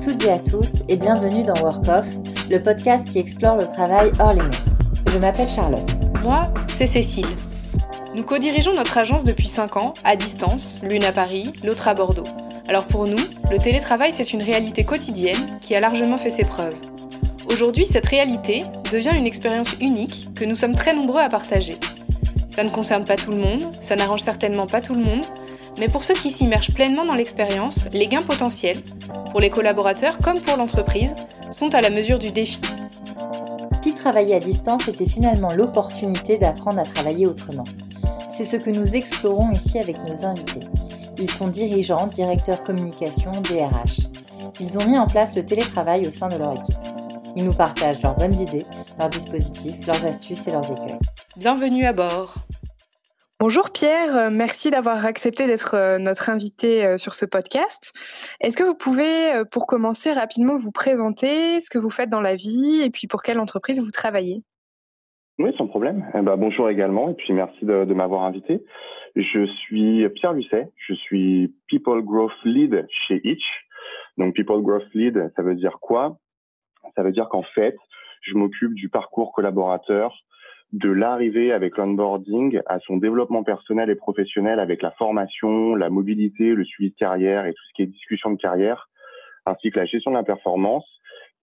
toutes et à tous et bienvenue dans Work Off, le podcast qui explore le travail hors les murs. Je m'appelle Charlotte. Moi, c'est Cécile. Nous co-dirigeons notre agence depuis 5 ans, à distance, l'une à Paris, l'autre à Bordeaux. Alors pour nous, le télétravail, c'est une réalité quotidienne qui a largement fait ses preuves. Aujourd'hui, cette réalité devient une expérience unique que nous sommes très nombreux à partager. Ça ne concerne pas tout le monde, ça n'arrange certainement pas tout le monde, mais pour ceux qui s'immergent pleinement dans l'expérience, les gains potentiels, pour les collaborateurs comme pour l'entreprise, sont à la mesure du défi. Si travailler à distance était finalement l'opportunité d'apprendre à travailler autrement C'est ce que nous explorons ici avec nos invités. Ils sont dirigeants, directeurs communication, DRH. Ils ont mis en place le télétravail au sein de leur équipe. Ils nous partagent leurs bonnes idées, leurs dispositifs, leurs astuces et leurs écueils. Bienvenue à bord. Bonjour Pierre, euh, merci d'avoir accepté d'être euh, notre invité euh, sur ce podcast. Est-ce que vous pouvez, pour commencer rapidement, vous présenter ce que vous faites dans la vie et puis pour quelle entreprise vous travaillez? Oui, sans problème. Eh ben, bonjour également et puis merci de, m'avoir invité. Je suis Pierre Lucet, je suis People Growth Lead chez Itch. Donc People Growth Lead, ça veut dire quoi? Ça veut dire qu'en fait, je m'occupe du parcours collaborateur de l'arrivée avec l'onboarding à son développement personnel et professionnel avec la formation, la mobilité, le suivi de carrière et tout ce qui est discussion de carrière, ainsi que la gestion de la performance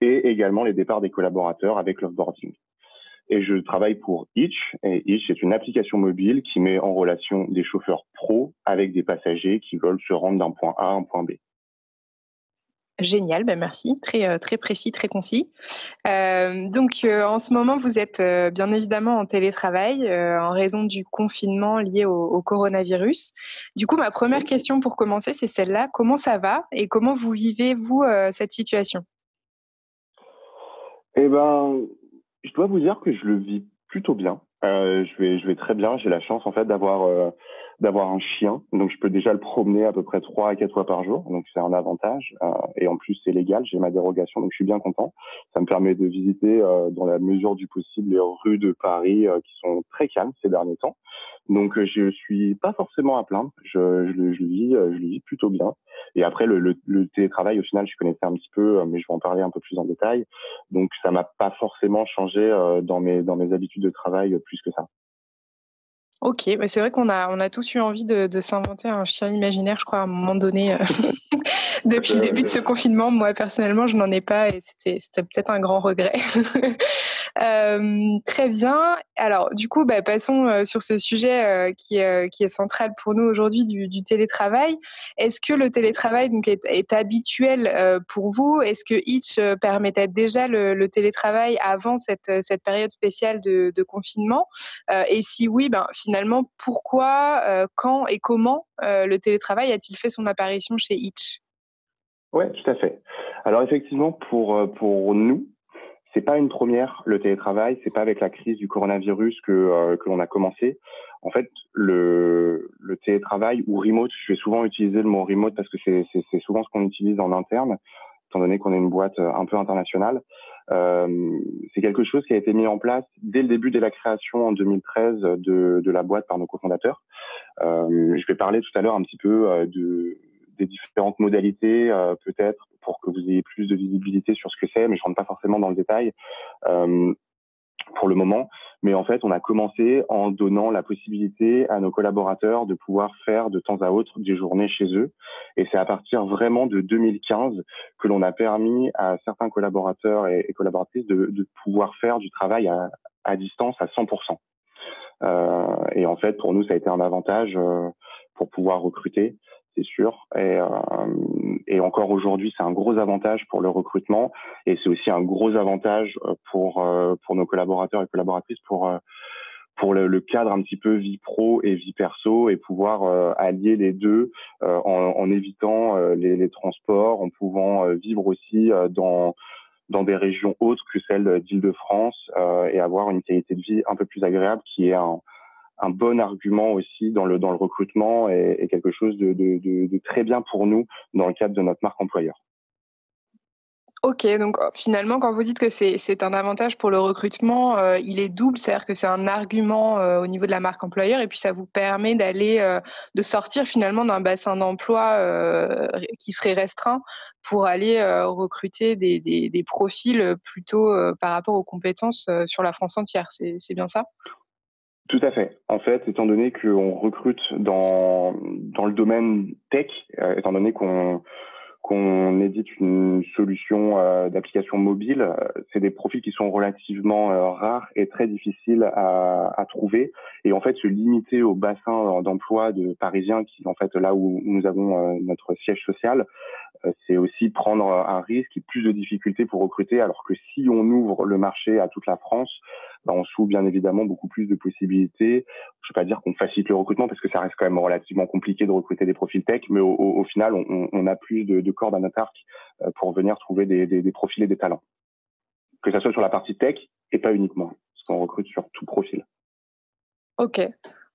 et également les départs des collaborateurs avec l'onboarding. Et je travaille pour Itch. Et Itch est une application mobile qui met en relation des chauffeurs pros avec des passagers qui veulent se rendre d'un point A à un point B. Génial, ben merci, très, euh, très précis, très concis. Euh, donc euh, en ce moment, vous êtes bien évidemment en télétravail en raison du confinement lié au, coronavirus. Du coup, ma première question pour commencer, c'est celle-là. Comment ça va et comment vous vivez, vous, cette situation? Eh ben, je dois vous dire que je le vis plutôt bien. je, vais, je vais très bien. J'ai la chance en fait d'avoir d'avoir un chien. Donc, je peux déjà le promener à peu près trois à quatre fois par jour. Donc, c'est un avantage. Euh, et en plus, c'est légal. J'ai ma dérogation. Donc, je suis bien content. Ça me permet de visiter, euh, dans la mesure du possible, les rues de Paris euh, qui sont très calmes ces derniers temps. Donc, je suis pas forcément à plaindre. Je, je, je, vis, je le vis plutôt bien. Et après, le, le, le, télétravail, au final, je connaissais un petit peu, mais je vais en parler un peu plus en détail. Donc, ça m'a pas forcément changé dans mes dans mes habitudes de travail plus que ça. Ok, mais c'est vrai qu'on a, on a tous eu envie de, de s'inventer un chien imaginaire, je crois, à un moment donné, euh, depuis le début de ce confinement. Moi, personnellement, je n'en ai pas et c'était peut-être un grand regret. Euh, très bien. Alors, du coup, bah, passons euh, sur ce sujet euh, qui, est, central pour nous aujourd'hui du, télétravail. Est-ce que le télétravail donc, est, habituel pour vous? Est-ce que Itch permettait déjà le, télétravail avant cette, période spéciale de, confinement? Et si oui, ben, finalement, pourquoi, quand et comment le télétravail a-t-il fait son apparition chez Itch Oui, tout à fait. Alors effectivement, pour nous, c'est pas une première le télétravail, c'est pas avec la crise du coronavirus que euh, que l'on a commencé. En fait, le, le télétravail ou remote, je vais souvent utiliser le mot remote parce que c'est c'est souvent ce qu'on utilise en interne, étant donné qu'on est une boîte euh, un peu internationale. Euh, c'est quelque chose qui a été mis en place dès le début de la création en 2013 de, de la boîte par nos cofondateurs. Euh, je vais parler tout à l'heure un petit peu euh, de des différentes modalités, euh, peut-être pour que vous ayez plus de visibilité sur ce que c'est, mais je rentre pas forcément dans le détail euh, pour le moment. Mais en fait, on a commencé en donnant la possibilité à nos collaborateurs de pouvoir faire de temps à autre des journées chez eux. Et c'est à partir vraiment de 2015 que l'on a permis à certains collaborateurs et, collaboratrices de, de, pouvoir faire du travail à, à distance à 100%. Euh, et en fait, pour nous, ça a été un avantage euh, pour pouvoir recruter c'est sûr. Et, euh, et encore aujourd'hui, c'est un gros avantage pour le recrutement et c'est aussi un gros avantage euh, pour euh, pour nos collaborateurs et collaboratrices pour pour le, cadre un petit peu vie pro et vie perso et pouvoir allier les deux en, évitant les, les, transports, en pouvant vivre aussi dans dans des régions autres que celles d'Île-de-France et avoir une qualité de vie un peu plus agréable qui est un, un bon argument aussi dans le dans le recrutement et, quelque chose de, de, très bien pour nous dans le cadre de notre marque employeur. Ok, donc oh, finalement, quand vous dites que c'est un avantage pour le recrutement, euh, il est double, c'est-à-dire que c'est un argument euh, au niveau de la marque employeur et puis ça vous permet d'aller, euh, de sortir finalement d'un bassin d'emploi euh, qui serait restreint pour aller recruter des, des, profils plutôt par rapport aux compétences sur la France entière. C'est bien ça? Tout à fait. En fait, étant donné qu'on recrute dans, dans le domaine tech, étant donné qu'on qu'on édite une solution euh, d'application mobile, euh, c'est des profils qui sont relativement euh, rares et très difficiles à, à, trouver. Et en fait, se limiter au bassin d'emploi de Parisiens, qui en fait là où nous avons notre siège social, c'est aussi prendre un risque et plus de difficultés pour recruter. Alors que si on ouvre le marché à toute la France, bah, on s'ouvre bien évidemment beaucoup plus de possibilités. Je ne vais pas dire qu'on facilite le recrutement parce que ça reste quand même relativement compliqué de recruter des profils tech, mais au, final, on, a plus de, de cordes à notre arc euh, pour venir trouver des, profils et des talents. Que ce soit sur la partie tech et pas uniquement, parce qu'on recrute sur tout profil. Ok.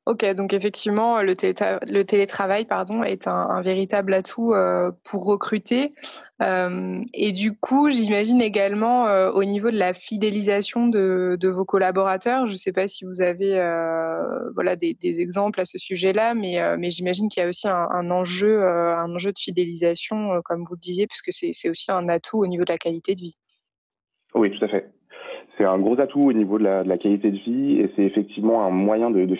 Ok, donc effectivement, le, télétravail est un, véritable atout euh, pour recruter. Euh, et du coup, j'imagine également euh, au niveau de la fidélisation de, vos collaborateurs, je ne sais pas si vous avez voilà, des, exemples à ce sujet-là, mais, mais j'imagine qu'il y a aussi un, enjeu, un enjeu de fidélisation, comme vous le disiez, puisque c'est aussi un atout au niveau de la qualité de vie. Oui, tout à fait c'est un gros atout au niveau de la, de la qualité de vie et c'est effectivement un moyen de, de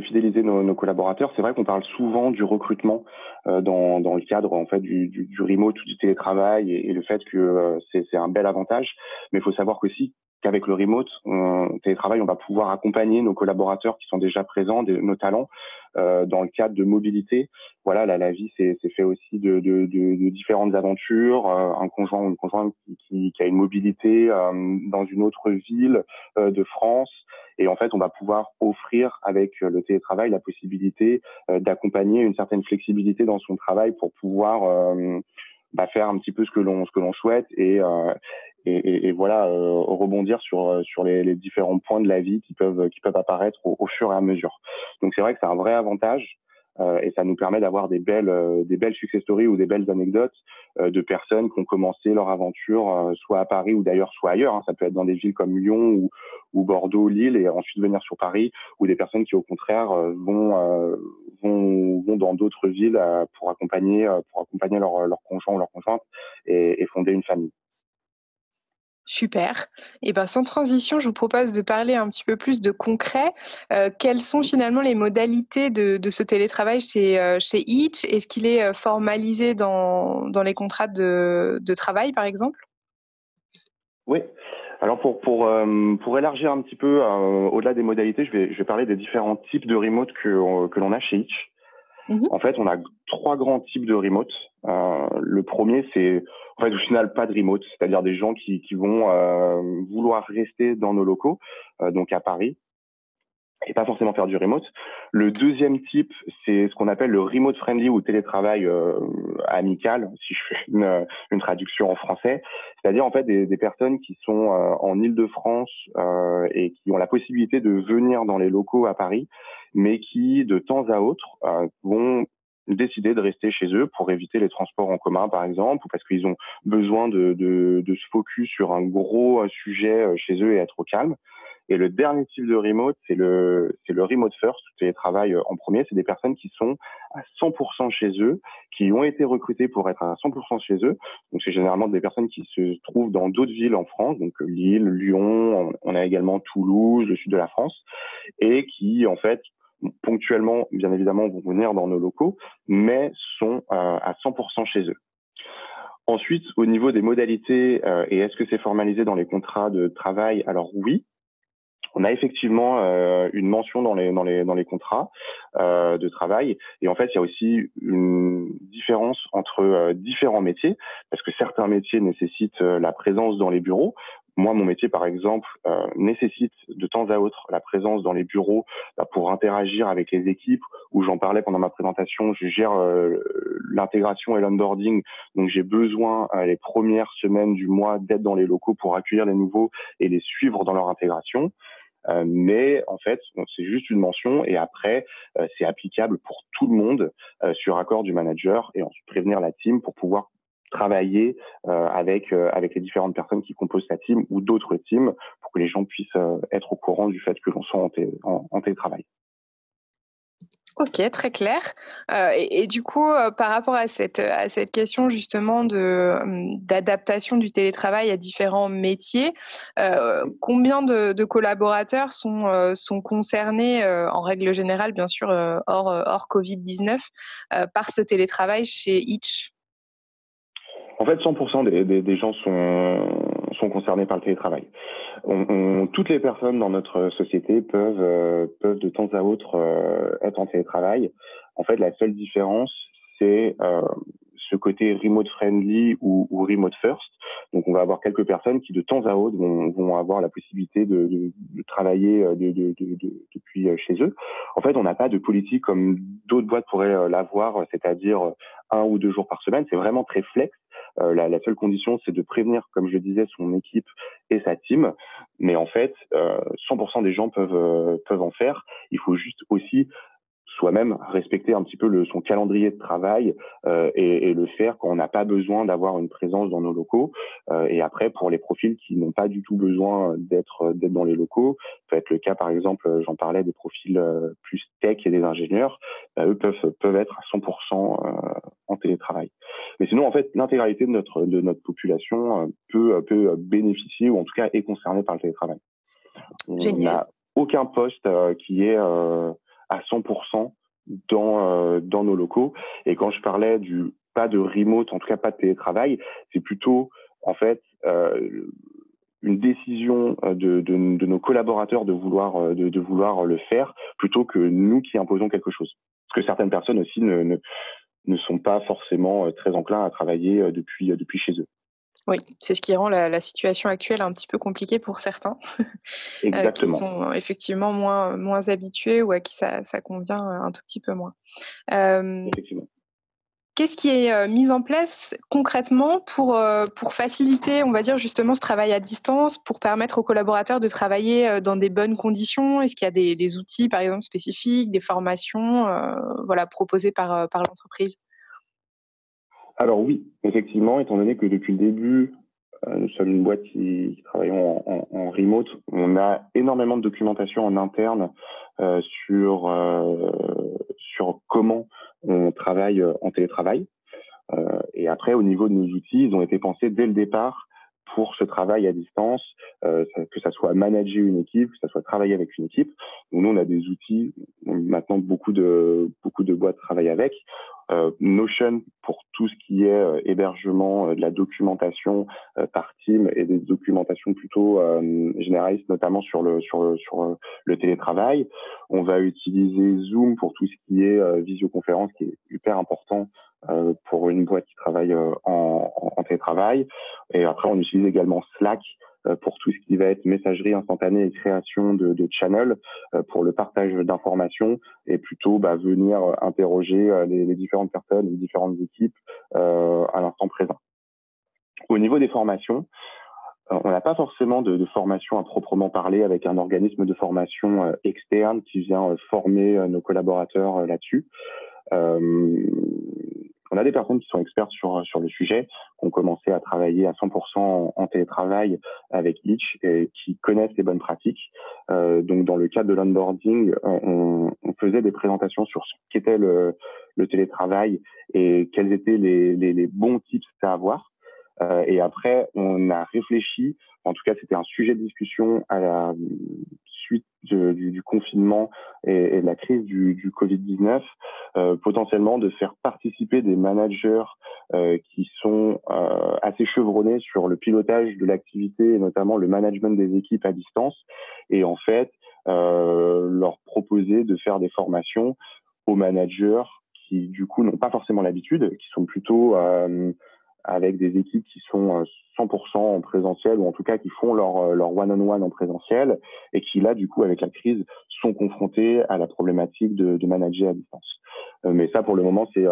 fidéliser, nos, nos, collaborateurs. C'est vrai qu'on parle souvent du recrutement euh, dans, dans, le cadre en fait du, du, du remote ou du télétravail et, le fait que euh, c'est un bel avantage. Mais il faut savoir qu'aussi qu'avec le remote, on, télétravail, on va pouvoir accompagner nos collaborateurs qui sont déjà présents, nos talents, euh, dans le cadre de mobilité. Voilà, la, la vie, c'est fait aussi de, de, de, de différentes aventures. Euh, un conjoint ou une conjointe qui, qui, a une mobilité euh, dans une autre ville euh, de France. Et en fait, on va pouvoir offrir avec le télétravail la possibilité d'accompagner une certaine flexibilité dans son travail pour pouvoir bah, faire un petit peu ce que l'on ce que l'on souhaite et et, et, voilà euh, rebondir sur euh, sur les, les, différents points de la vie qui peuvent qui peuvent apparaître au, fur et à mesure. Donc c'est vrai que c'est un vrai avantage. Euh, et ça nous permet d'avoir des belles des belles success stories ou des belles anecdotes de personnes qui ont commencé leur aventure soit à Paris ou d'ailleurs soit ailleurs. Hein. Ça peut être dans des villes comme Lyon ou, ou, Bordeaux, Lille et ensuite venir sur Paris ou des personnes qui au contraire vont vont, vont dans d'autres villes pour accompagner pour accompagner leur, leur conjoint ou leur conjointe et, et fonder une famille. Super. Et ben sans transition, je vous propose de parler un petit peu plus de concret. Euh, quelles sont finalement les modalités de, ce télétravail chez, euh, chez Itch Est-ce qu'il est euh, formalisé dans, dans les contrats de, de, travail, par exemple? Oui. Alors pour, pour, pour élargir un petit peu au-delà des modalités, je vais, je vais parler des différents types de remote que, que l'on a chez Itch. Mmh en fait, on a trois grands types de remote. le premier, c'est en fait, au final, pas de remote, c'est-à-dire des gens qui, qui vont euh, vouloir rester dans nos locaux, euh, donc à Paris, et pas forcément faire du remote. Le deuxième type, c'est ce qu'on appelle le remote friendly ou télétravail euh, amical, si je fais une, une, traduction en français. C'est-à-dire en fait des, des personnes qui sont euh, en Île-de-France euh, et qui ont la possibilité de venir dans les locaux à Paris, mais qui de temps à autre vont décider de rester chez eux pour éviter les transports en commun, par exemple, ou parce qu'ils ont besoin de, de, de, se focus sur un gros euh, sujet euh, chez eux et être au calme. Et le dernier type de remote, c'est le, c'est le remote first, télétravail euh, en premier. C'est des personnes qui sont à 100% chez eux, qui ont été recrutées pour être à 100% chez eux. Donc, c'est généralement des personnes qui se trouvent dans d'autres villes en France, donc Lille, Lyon, on a également Toulouse, le sud de la France, et qui, en fait, ponctuellement, bien évidemment, vont venir dans nos locaux, mais sont euh, à 100% chez eux. Ensuite, au niveau des modalités, euh, et est-ce que c'est formalisé dans les contrats de travail? Alors oui, on a effectivement euh, une mention dans les dans les dans les contrats euh, de travail et en fait il y a aussi une différence entre euh, différents métiers parce que certains métiers nécessitent la présence dans les bureaux moi, mon métier, par exemple, euh, nécessite de temps à autre la présence dans les bureaux bah, pour interagir avec les équipes. Où j'en parlais pendant ma présentation, je gère euh, l'intégration et l'onboarding, donc j'ai besoin euh, les premières semaines du mois d'être dans les locaux pour accueillir les nouveaux et les suivre dans leur intégration. Euh, mais en fait, c'est juste une mention et après, c'est applicable pour tout le monde sur accord du manager et ensuite prévenir la team pour pouvoir travailler euh, avec euh, avec les différentes personnes qui composent la team ou d'autres teams pour que les gens puissent euh, être au courant du fait que l'on soit en, télétravail. Ok, très clair. Euh, et, du coup, euh, par rapport à cette, à cette question justement hum, d'adaptation du télétravail à différents métiers, euh, combien de, collaborateurs sont, sont concernés, en règle générale, bien sûr, hors, hors Covid-19, par ce télétravail chez Itch En fait, 100% des, des, gens sont, sont concernés par le télétravail. Toutes les personnes dans notre société peuvent, euh, peuvent de temps à autre euh, être en télétravail. En fait, la seule différence, c'est euh, ce côté remote friendly ou, remote first. Donc, on va avoir quelques personnes qui, de temps à autre, vont, vont avoir la possibilité de, de, de travailler de, depuis chez eux. En fait, on n'a pas de politique comme d'autres boîtes pourraient l'avoir, c'est-à-dire un ou deux jours par semaine. C'est vraiment très flex. Euh, la, la, seule condition, c'est de prévenir, comme je le disais, son équipe et sa team. Mais en fait, 100% euh, des gens peuvent euh, peuvent en faire. Il faut juste aussi soi-même respecter un petit peu le, son calendrier de travail euh, et, et, le faire quand on n'a pas besoin d'avoir une présence dans nos locaux. Euh, et après, pour les profils qui n'ont pas du tout besoin d'être d'être dans les locaux, peut être le cas par exemple, j'en parlais des profils euh, plus tech et des ingénieurs, bah, eux peuvent peuvent être à 100% euh, en télétravail. Mais sinon, en fait, l'intégralité de notre de notre population euh, peut peut bénéficier ou en tout cas est concernée par le télétravail. On n'a aucun poste qui est à 100% dans euh, dans nos locaux. Et quand je parlais du pas de remote, en tout cas pas de télétravail, c'est plutôt en fait euh, une décision euh, de, de, de, nos collaborateurs de vouloir euh, de, de, vouloir le faire plutôt que nous qui imposons quelque chose. Parce que certaines personnes aussi ne, ne, ne sont pas forcément très enclins à travailler depuis depuis chez eux. Oui, c'est ce qui rend la, situation actuelle un petit peu compliquée pour certains, euh, qui sont effectivement moins, moins habitués ou à qui ça, convient un tout petit peu moins. Euh, qu'est-ce qui est euh, mis en place concrètement pour, pour faciliter, on va dire, justement ce travail à distance, pour permettre aux collaborateurs de travailler dans des bonnes conditions? Est-ce qu'il y a des, outils, par exemple, spécifiques, des formations voilà, proposées par, par l'entreprise? Alors oui, effectivement, étant donné que depuis le début, euh, nous sommes une boîte qui, qui travaillons en, remote, on a énormément de documentation en interne euh, sur euh, sur comment on travaille en télétravail. et après, au niveau de nos outils, ils ont été pensés dès le départ pour ce travail à distance, euh, que ça soit manager une équipe, que ça soit travailler avec une équipe. Donc nous, on a des outils. Maintenant, beaucoup de beaucoup de boîtes travaillent avec. Euh, Notion pour tout ce qui est euh, hébergement de la documentation par team et des documentations plutôt généralistes, notamment sur le sur sur le télétravail. On va utiliser Zoom pour tout ce qui est visioconférence, qui est hyper important euh, pour une boîte qui travaille euh, en, en, télétravail. Et après, on utilise également Slack euh, pour tout ce qui va être messagerie instantanée et création de, de channels pour le partage d'informations et plutôt bah, venir interroger les, les, différentes personnes, les différentes équipes à l'instant présent. Au niveau des formations, on n'a pas forcément de, de, formation à proprement parler avec un organisme de formation externe qui vient former nos collaborateurs là-dessus. Euh, on a des personnes qui sont expertes sur sur le sujet, qui ont commencé à travailler à 100% en, télétravail avec Itch et qui connaissent les bonnes pratiques. Euh, donc dans le cadre de l'onboarding, on, on, faisait des présentations sur ce qu'était le, le télétravail et quels étaient les, les, les bons tips à avoir. Euh, et après, on a réfléchi, en tout cas c'était un sujet de discussion à la suite du, confinement et, de la crise du, du Covid-19, euh, potentiellement de faire participer des managers euh, qui sont euh, assez chevronnés sur le pilotage de l'activité et notamment le management des équipes à distance. Et en fait leur proposer de faire des formations aux managers qui du coup n'ont pas forcément l'habitude, qui sont plutôt avec des équipes qui sont 100% euh, en présentiel ou en tout cas qui font leur euh, leur one-on-one en présentiel et qui là du coup avec la crise sont confrontés à la problématique de, manager à distance. Euh, mais ça pour le moment c'était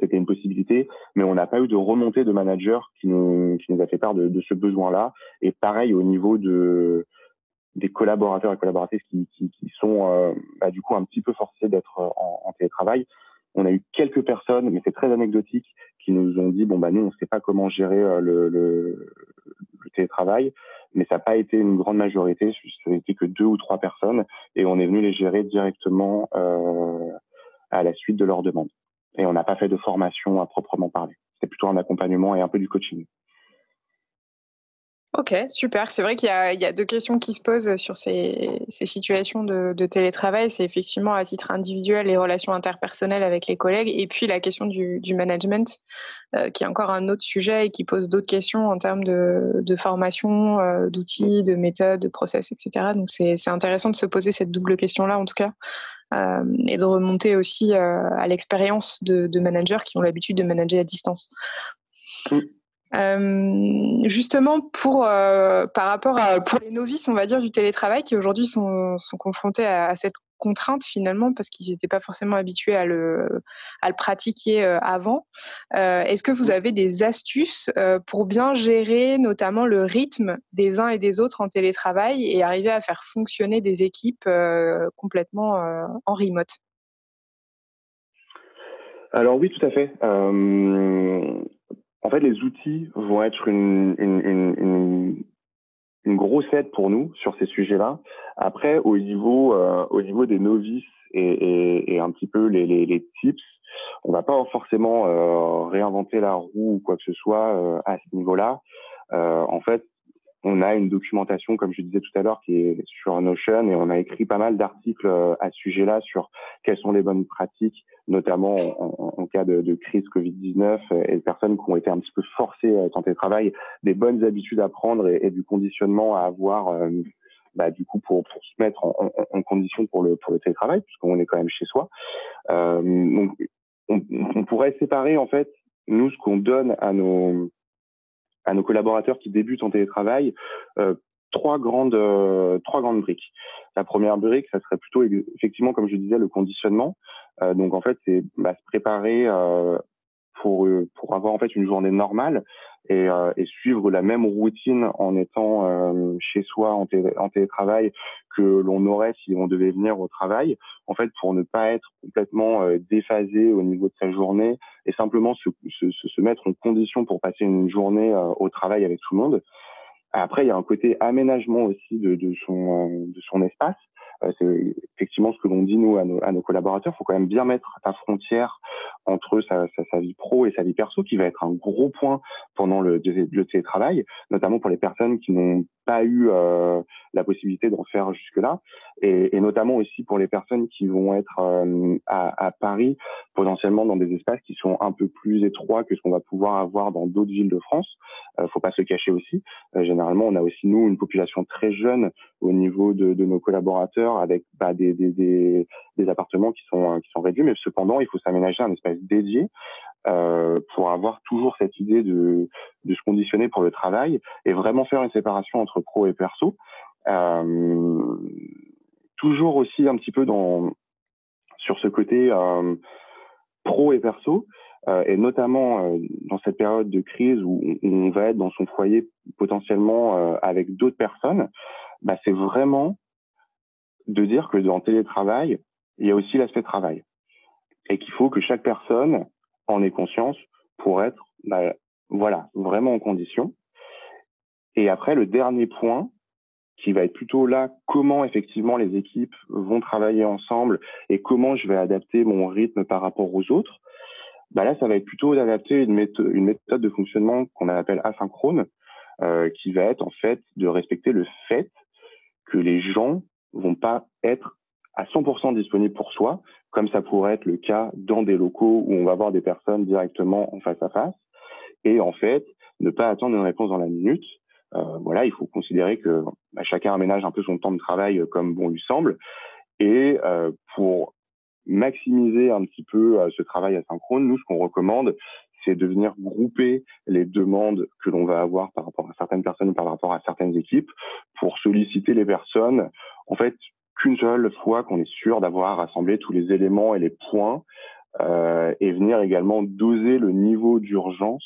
c'était une possibilité, mais on n'a pas eu de remontée de managers qui nous qui nous a fait part de, ce besoin-là. Et pareil au niveau de des collaborateurs et collaboratrices qui, sont bah, du coup un petit peu forcés d'être en télétravail. On a eu quelques personnes, mais c'est très anecdotique, qui nous ont dit bon bah nous on sait pas comment gérer euh, le télétravail. mais ça n'a pas été une grande majorité, ça n'a été que deux ou trois personnes, et on est venu les gérer directement euh, à la suite de leur demande. Et on n'a pas fait de formation à proprement parler. C'était plutôt un accompagnement et un peu du coaching. Ok, super. C'est vrai qu'il y, a deux questions qui se posent sur ces, situations de, télétravail. C'est effectivement à titre individuel les relations interpersonnelles avec les collègues et puis la question du, management, euh, qui est encore un autre sujet et qui pose d'autres questions en termes de, formation, euh, d'outils, de méthodes, de process, etc. Donc c'est intéressant de se poser cette double question-là en tout cas. Euh, et de remonter aussi à l'expérience de, managers qui ont l'habitude de manager à distance. Euh, justement, pour, euh, par rapport à pour les novices, on va dire, du télétravail, qui aujourd'hui sont, sont, confrontés à, cette contrainte finalement, parce qu'ils n'étaient pas forcément habitués à le, à le pratiquer euh, avant. Est-ce que vous avez des astuces pour bien gérer notamment le rythme des uns et des autres en télétravail et arriver à faire fonctionner des équipes complètement en remote? Alors oui, tout à fait. Euh, en fait, les outils vont être une, une, une, une, grosse aide pour nous sur ces sujets-là. Après, au niveau, euh, au niveau des novices et, et, et un petit peu les, les, les, tips, on va pas forcément euh, réinventer la roue ou quoi que ce soit euh, à ce niveau-là. Euh, en fait, on a une documentation, comme je disais tout à l'heure, qui est sur Notion et on a écrit pas mal d'articles euh, à ce sujet-là sur quelles sont les bonnes pratiques, notamment en, cas de, crise Covid-19 et de personnes qui ont été un petit peu forcées à tenter travail, des bonnes habitudes à prendre et, du conditionnement à avoir, euh, bah, du coup, pour, se mettre en, en, condition pour le, pour le télétravail, puisqu'on est quand même chez soi. Euh, donc, on, on pourrait séparer, en fait, nous, ce qu'on donne à nos à nos collaborateurs qui débutent en télétravail euh, trois grandes euh, trois grandes briques. La première brique, ça serait plutôt effectivement, comme je disais, le conditionnement. Euh, donc en fait, c'est bah, se préparer pour pour avoir en fait une journée normale et, euh, et, suivre la même routine en étant euh, chez soi en, télétravail que l'on aurait si on devait venir au travail, en fait, pour ne pas être complètement euh, déphasé au niveau de sa journée et simplement se, mettre en condition pour passer une journée euh, au travail avec tout le monde. Après, il y a un côté aménagement aussi de, de son, de son espace. Euh, c'est effectivement ce que l'on dit nous à nos, à nos collaborateurs. Il faut quand même bien mettre la frontière entre sa, vie pro et sa vie perso, qui va être un gros point pendant le, télétravail, notamment pour les personnes qui n'ont pas eu euh, la possibilité d'en faire jusque-là, et, notamment aussi pour les personnes qui vont être euh, à, Paris, potentiellement dans des espaces qui sont un peu plus étroits que ce qu'on va pouvoir avoir dans d'autres villes de France. Euh, faut pas se cacher aussi. Euh, généralement, on a aussi nous une population très jeune au niveau de, nos collaborateurs, avec bah, des, des, appartements qui sont qui sont réduits, mais cependant, il faut s'aménager un espace dédié euh, pour avoir toujours cette idée de, se conditionner pour le travail et vraiment faire une séparation entre pro et perso. Euh, toujours aussi un petit peu dans sur ce côté euh, pro et perso, et notamment dans cette période de crise où on, va être dans son foyer potentiellement avec d'autres personnes, bah, c'est vraiment de dire que dans télétravail, il y a aussi l'aspect travail et qu'il faut que chaque personne en ait conscience pour être, bah, voilà, vraiment en condition. Et après, le dernier point, qui va être plutôt là, comment effectivement les équipes vont travailler ensemble et comment je vais adapter mon rythme par rapport aux autres. Bah là, ça va être plutôt d'adapter une méthode, de fonctionnement qu'on appelle asynchrone, euh, qui va être en fait de respecter le fait que les gens vont pas être à 100% disponibles pour soi, comme ça pourrait être le cas dans des locaux où on va voir des personnes directement en face à face. Et en fait, ne pas attendre une réponse dans la minute. Euh, voilà, il faut considérer que bah, chacun aménage un peu son temps de travail comme bon lui semble. Et euh, pour maximiser un petit peu euh, ce travail asynchrone, nous, ce qu'on recommande, c'est de venir grouper les demandes que l'on va avoir par rapport à certaines personnes ou par rapport à certaines équipes pour solliciter les personnes, en fait, qu'une seule fois qu'on est sûr d'avoir rassemblé tous les éléments et les points euh, et venir également doser le niveau d'urgence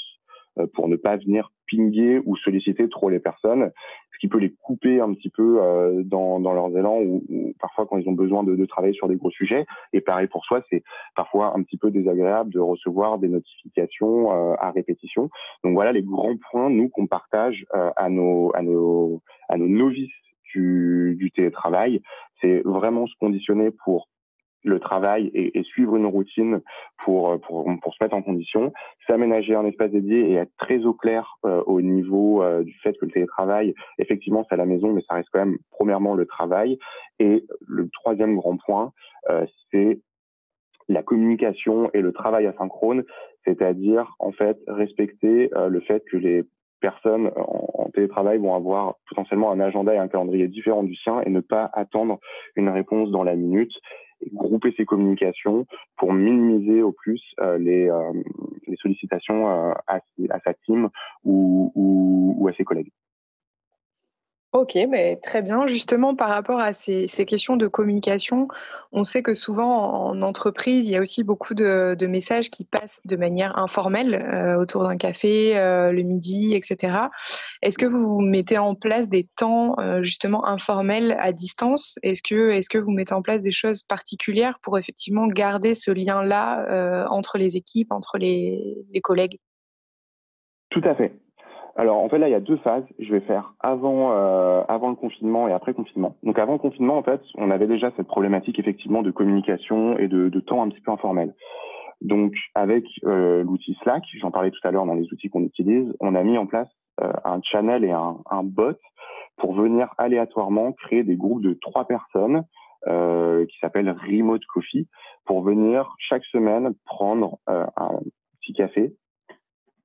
euh, pour ne pas venir pinguer ou solliciter trop les personnes, ce qui peut les couper un petit peu euh, dans, dans leurs élans ou, parfois quand ils ont besoin de, de, travailler sur des gros sujets. Et pareil pour soi, c'est parfois un petit peu désagréable de recevoir des notifications euh, à répétition. Donc voilà les grands points nous qu'on partage euh, à nos à nos à nos novices du, télétravail. C'est vraiment se conditionner pour le travail et, et, suivre une routine pour, pour, pour se mettre en condition, s'aménager un espace dédié et être très au clair euh, au niveau euh, du fait que le télétravail, effectivement, c'est à la maison, mais ça reste quand même premièrement le travail. Et le troisième grand point, euh, c'est la communication et le travail asynchrone, c'est-à-dire en fait respecter le fait que les personnes en, en, télétravail vont avoir potentiellement un agenda et un calendrier différent du sien et ne pas attendre une réponse dans la minute grouper ses communications pour minimiser au plus euh, les, euh, les, sollicitations euh, à, sa team ou à ses collègues. Ok, mais très bien. Justement, par rapport à ces, questions de communication, on sait que souvent en entreprise, il y a aussi beaucoup de, messages qui passent de manière informelle euh, autour d'un café, euh, le midi, etc. Est-ce que vous mettez en place des temps euh, justement informels à distance? Est-ce que, est que vous mettez en place des choses particulières pour effectivement garder ce lien-là entre les équipes, entre les collègues? Tout à fait. Alors en fait là il y a deux phases. Je vais faire avant euh, avant le confinement et après confinement. Donc avant le confinement en fait on avait déjà cette problématique effectivement de communication et de, temps un petit peu informel. Donc avec euh, l'outil Slack, j'en parlais tout à l'heure dans les outils qu'on utilise, on a mis en place euh, un channel et un, un, bot pour venir aléatoirement créer des groupes de trois personnes qui s'appellent Remote Coffee pour venir chaque semaine prendre un petit café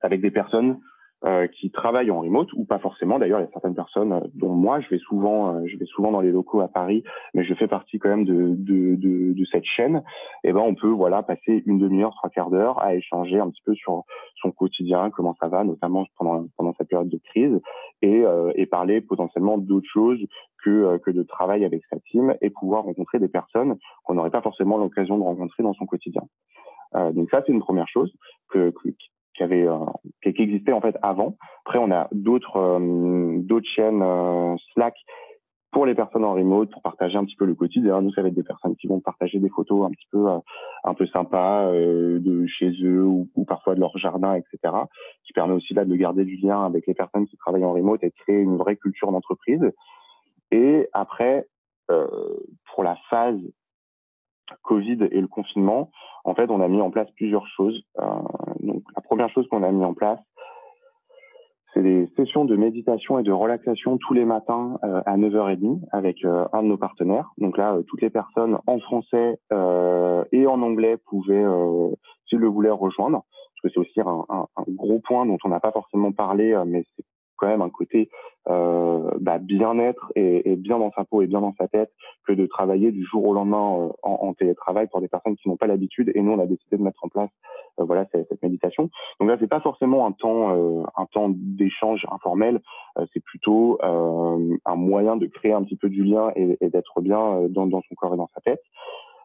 avec des personnes euh, qui travaillent en remote ou pas forcément. D'ailleurs, il y a certaines personnes, euh, dont moi, je vais souvent, euh, je vais souvent dans les locaux à Paris, mais je fais partie quand même de, de, de, de cette chaîne. Et eh ben, on peut voilà passer une demi-heure, trois quarts d'heure à échanger un petit peu sur son quotidien, comment ça va, notamment pendant pendant cette période de crise, et, et parler potentiellement d'autres choses que que de travail avec sa team et pouvoir rencontrer des personnes qu'on n'aurait pas forcément l'occasion de rencontrer dans son quotidien. Euh, donc ça, c'est une première chose que, que, qui avait euh, qui, existait en fait avant. Après, on a d'autres euh, d'autres chaînes euh, Slack pour les personnes en remote pour partager un petit peu le quotidien. Nous, ça va être des personnes qui vont partager des photos un petit peu un peu sympas de chez eux ou, ou, parfois de leur jardin, etc. Qui permet aussi là de garder du lien avec les personnes qui travaillent en remote et de créer une vraie culture d'entreprise. Et après, euh, pour la phase Covid et le confinement, en fait, on a mis en place plusieurs choses. Euh, donc, la première chose qu'on a mis en place, c'est des sessions de méditation et de relaxation tous les matins euh, à 9h30 avec euh, un de nos partenaires. Donc là, toutes les personnes en français et en anglais pouvaient, s'ils le voulaient, rejoindre. Parce que c'est aussi un, un, un, gros point dont on n'a pas forcément parlé, mais c'est quand même un côté euh, bah, bien-être et, et, bien dans sa peau et bien dans sa tête que de travailler du jour au lendemain euh, en, en, télétravail pour des personnes qui n'ont pas l'habitude. Et nous, on a décidé de mettre en place euh, voilà cette, cette, méditation. Donc là, c'est pas forcément un temps euh, un temps d'échange informel. Euh, c'est plutôt un moyen de créer un petit peu du lien et, et d'être bien dans, dans son corps et dans sa tête.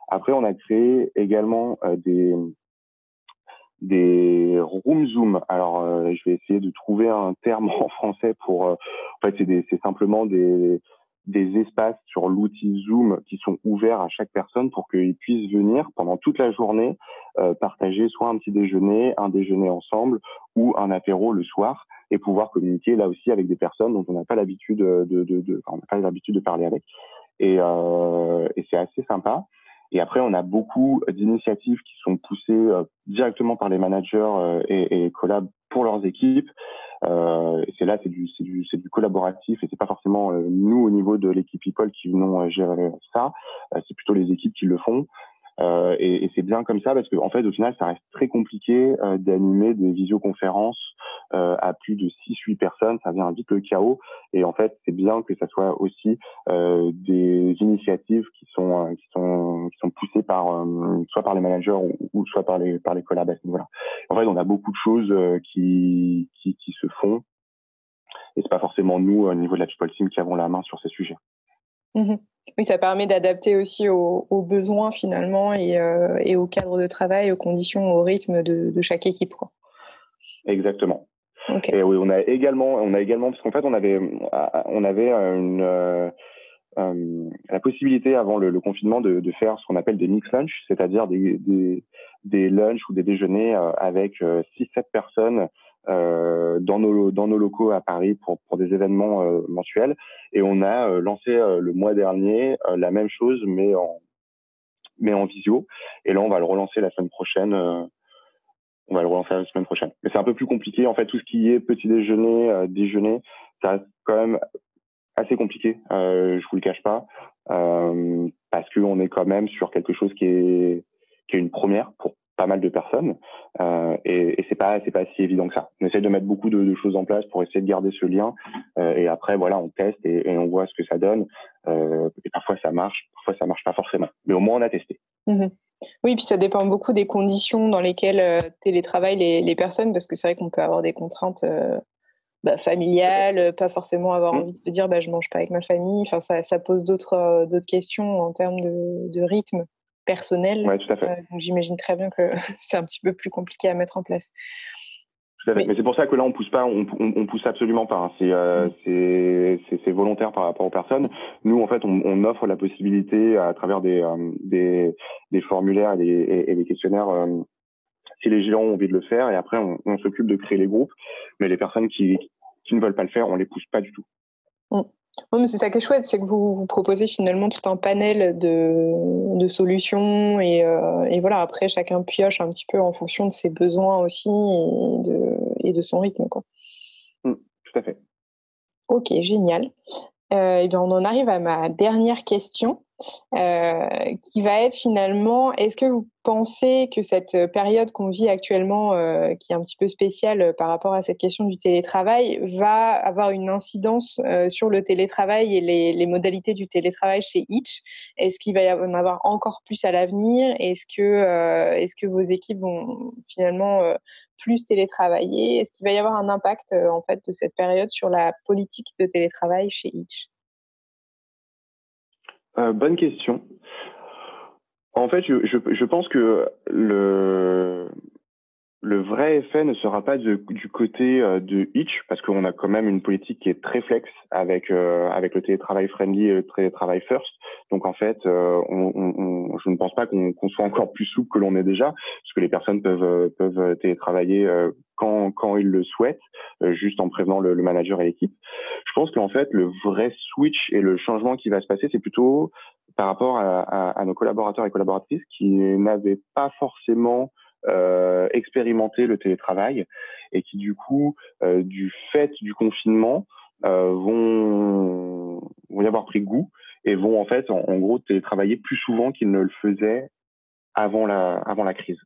Après, on a créé également des des room zoom. Alors, euh, je vais essayer de trouver un terme en français pour. Euh, en fait, c'est simplement des des espaces sur l'outil Zoom qui sont ouverts à chaque personne pour qu'ils puissent venir pendant toute la journée euh, partager soit un petit déjeuner, un déjeuner ensemble ou un apéro le soir et pouvoir communiquer là aussi avec des personnes dont on n'a pas l'habitude de, de, de, enfin, on n'a pas l'habitude de parler avec. Et, euh, et c'est assez sympa. Et après, on a beaucoup d'initiatives qui sont poussées euh, directement par les managers euh, et, et collab pour leurs équipes. Euh, c'est là, c'est du, c'est du, c'est du collaboratif et c'est pas forcément euh, nous au niveau de l'équipe people qui venons gérer ça. c'est plutôt les équipes qui le font. Et, et c'est bien comme ça parce qu'en en fait, au final, ça reste très compliqué d'animer des visioconférences euh, à plus de 6-8 personnes. Ça vient vite le chaos. Et en fait, c'est bien que ça soit aussi euh, des initiatives qui sont euh, qui sont qui sont poussées par soit par les managers ou, ou, soit par les par les collabs. En fait, on a beaucoup de choses qui, qui qui se font. Et c'est pas forcément nous, au niveau de la People Team, qui avons la main sur ces sujets. Mmh oui, ça permet d'adapter aussi aux, aux, besoins finalement et, euh, et, au cadre de travail, aux conditions, au rythme de, de chaque équipe. Quoi. Exactement. Et oui, on a également, on a également, parce qu'en fait, on avait, on avait une, euh, euh, la possibilité avant le, confinement de, de, faire ce qu'on appelle des mix lunch, c'est-à-dire des, des, des lunchs ou des déjeuners euh, avec 6-7 personnes euh, dans nos dans nos locaux à Paris pour pour des événements mensuels. Et on a lancé le mois dernier la même chose mais en mais en visio. Et là on va le relancer la semaine prochaine on va le relancer la semaine prochaine. Mais c'est un peu plus compliqué. En fait, tout ce qui est petit déjeuner, euh, déjeuner, ça reste quand même assez compliqué. Euh, je vous le cache pas, euh, parce qu'on est quand même sur quelque chose qui est qui est une première pour pas mal de personnes. Euh, et, et c'est pas c'est pas si évident que ça. On essaie de mettre beaucoup de, de choses en place pour essayer de garder ce lien. Euh, et après, voilà, on teste et, et, on voit ce que ça donne. Euh, et parfois ça marche, parfois ça marche pas forcément. Mais au moins on a testé. Mmh oui, puis ça dépend beaucoup des conditions dans lesquelles euh, télétravaillent les, les, personnes, parce que c'est vrai qu'on peut avoir des contraintes euh, bah, familiales, pas forcément avoir mmh. envie de dire bah, je mange pas avec ma famille. Enfin, ça, ça pose d'autres euh, d'autres questions en termes de, de rythme personnel. Ouais, tout à fait. Euh, donc j'imagine très bien que c'est un petit peu plus compliqué à mettre en place. Mais, c'est pour ça que là, on pousse pas, on, on, on pousse absolument pas. Hein. C'est euh, mm. c'est volontaire par rapport aux personnes. Nous, en fait, on, on offre la possibilité à travers des euh, des, des, formulaires et des, et, des questionnaires. Euh, si les gens ont envie de le faire, et après, on, on s'occupe de créer les groupes. Mais les personnes qui, qui ne veulent pas le faire, on les pousse pas du tout. Mm. Oui, c'est ça qui est chouette, c'est que vous, vous, proposez finalement tout un panel de, de solutions et, euh, et, voilà, après chacun pioche un petit peu en fonction de ses besoins aussi et de, et de son rythme. Quoi. Mmh, tout à fait. Ok, génial. Euh, et bien on en arrive à ma dernière question. Euh, qui va être finalement, est-ce que vous pensez que cette période qu'on vit actuellement, euh, qui est un petit peu spéciale par rapport à cette question du télétravail, va avoir une incidence euh, sur le télétravail et les, modalités du télétravail chez Itch Est-ce qu'il va y en avoir encore plus à l'avenir? Est-ce que, euh, est-ce que vos équipes vont finalement plus télétravailler? Est-ce qu'il va y avoir un impact en fait de cette période sur la politique de télétravail chez Itch euh, bonne question. En fait, je, je, je, pense que le, le vrai effet ne sera pas du côté euh, de Itch, parce qu'on a quand même une politique qui est très flex avec, euh, avec le télétravail friendly et le télétravail first. Donc en fait, euh, on, on, je ne pense pas qu'on soit encore plus souple que l'on est déjà, parce que les personnes peuvent, peuvent télétravailler quand, quand ils le souhaitent, juste en prévenant le, le manager et l'équipe. Je pense qu'en fait, le vrai switch et le changement qui va se passer, c'est plutôt par rapport à, à, à, nos collaborateurs et collaboratrices qui n'avaient pas forcément euh, expérimenter le télétravail et qui du coup, euh, du fait du confinement, euh, vont, vont y avoir pris goût et vont en fait, en, en gros, télétravailler plus souvent qu'ils ne le faisaient avant la, avant la crise.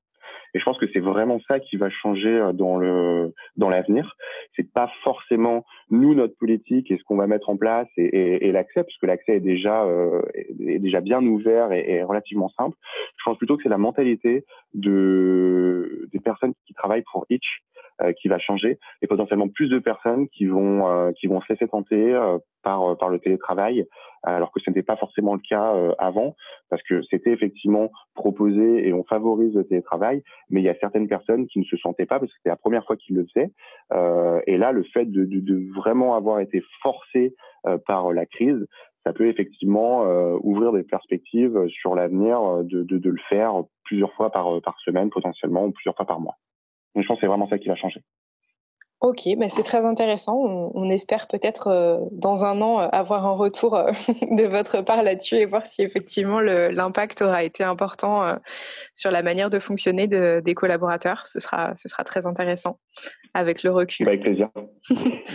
Et je pense que c'est vraiment ça qui va changer euh, dans le dans l'avenir. C'est pas forcément nous notre politique et ce qu'on va mettre en place et, et, et l'accès, puisque l'accès est déjà euh, est déjà bien ouvert et, et, relativement simple. Je pense plutôt que c'est la mentalité de des personnes qui travaillent pour Itch qui va changer et potentiellement plus de personnes qui vont euh, qui vont se laisser tenter euh, par par le télétravail alors que ce n'était pas forcément le cas avant parce que c'était effectivement proposé et on favorise le télétravail mais il y a certaines personnes qui ne se sentaient pas parce que c'était la première fois qu'ils le faisaient et là le fait de, de, de vraiment avoir été forcé par la crise ça peut effectivement ouvrir des perspectives sur l'avenir de, de, de, le faire plusieurs fois par, par semaine potentiellement ou plusieurs fois par mois. Donc je pense que c'est vraiment ça qui va changer. Ok, c'est très intéressant. On, espère peut-être euh, dans un an euh, avoir un retour euh, de votre part là-dessus et voir si effectivement l'impact aura été important sur la manière de fonctionner de, des collaborateurs. Ce sera, ce sera très intéressant avec le recul. Avec plaisir.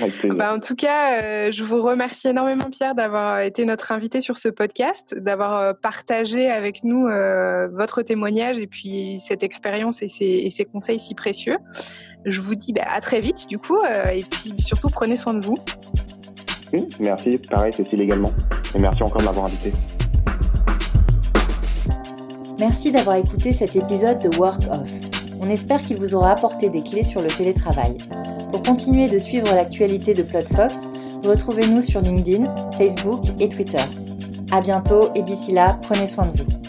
avec plaisir. bah, en tout cas, euh, je vous remercie énormément Pierre d'avoir été notre invité sur ce podcast, d'avoir partagé avec nous votre témoignage et puis cette expérience et ces, et ces conseils si précieux. Je vous dis bah, à très vite du coup euh, et puis surtout prenez soin de vous. Merci, pareil Cécile également. Et merci encore de m'avoir invité. Merci d'avoir écouté cet épisode de Work Off. On espère qu'il vous aura apporté des clés sur le télétravail. Pour continuer de suivre l'actualité de PlotFox, retrouvez-nous sur LinkedIn, Facebook et Twitter. À bientôt et d'ici là, prenez soin de vous.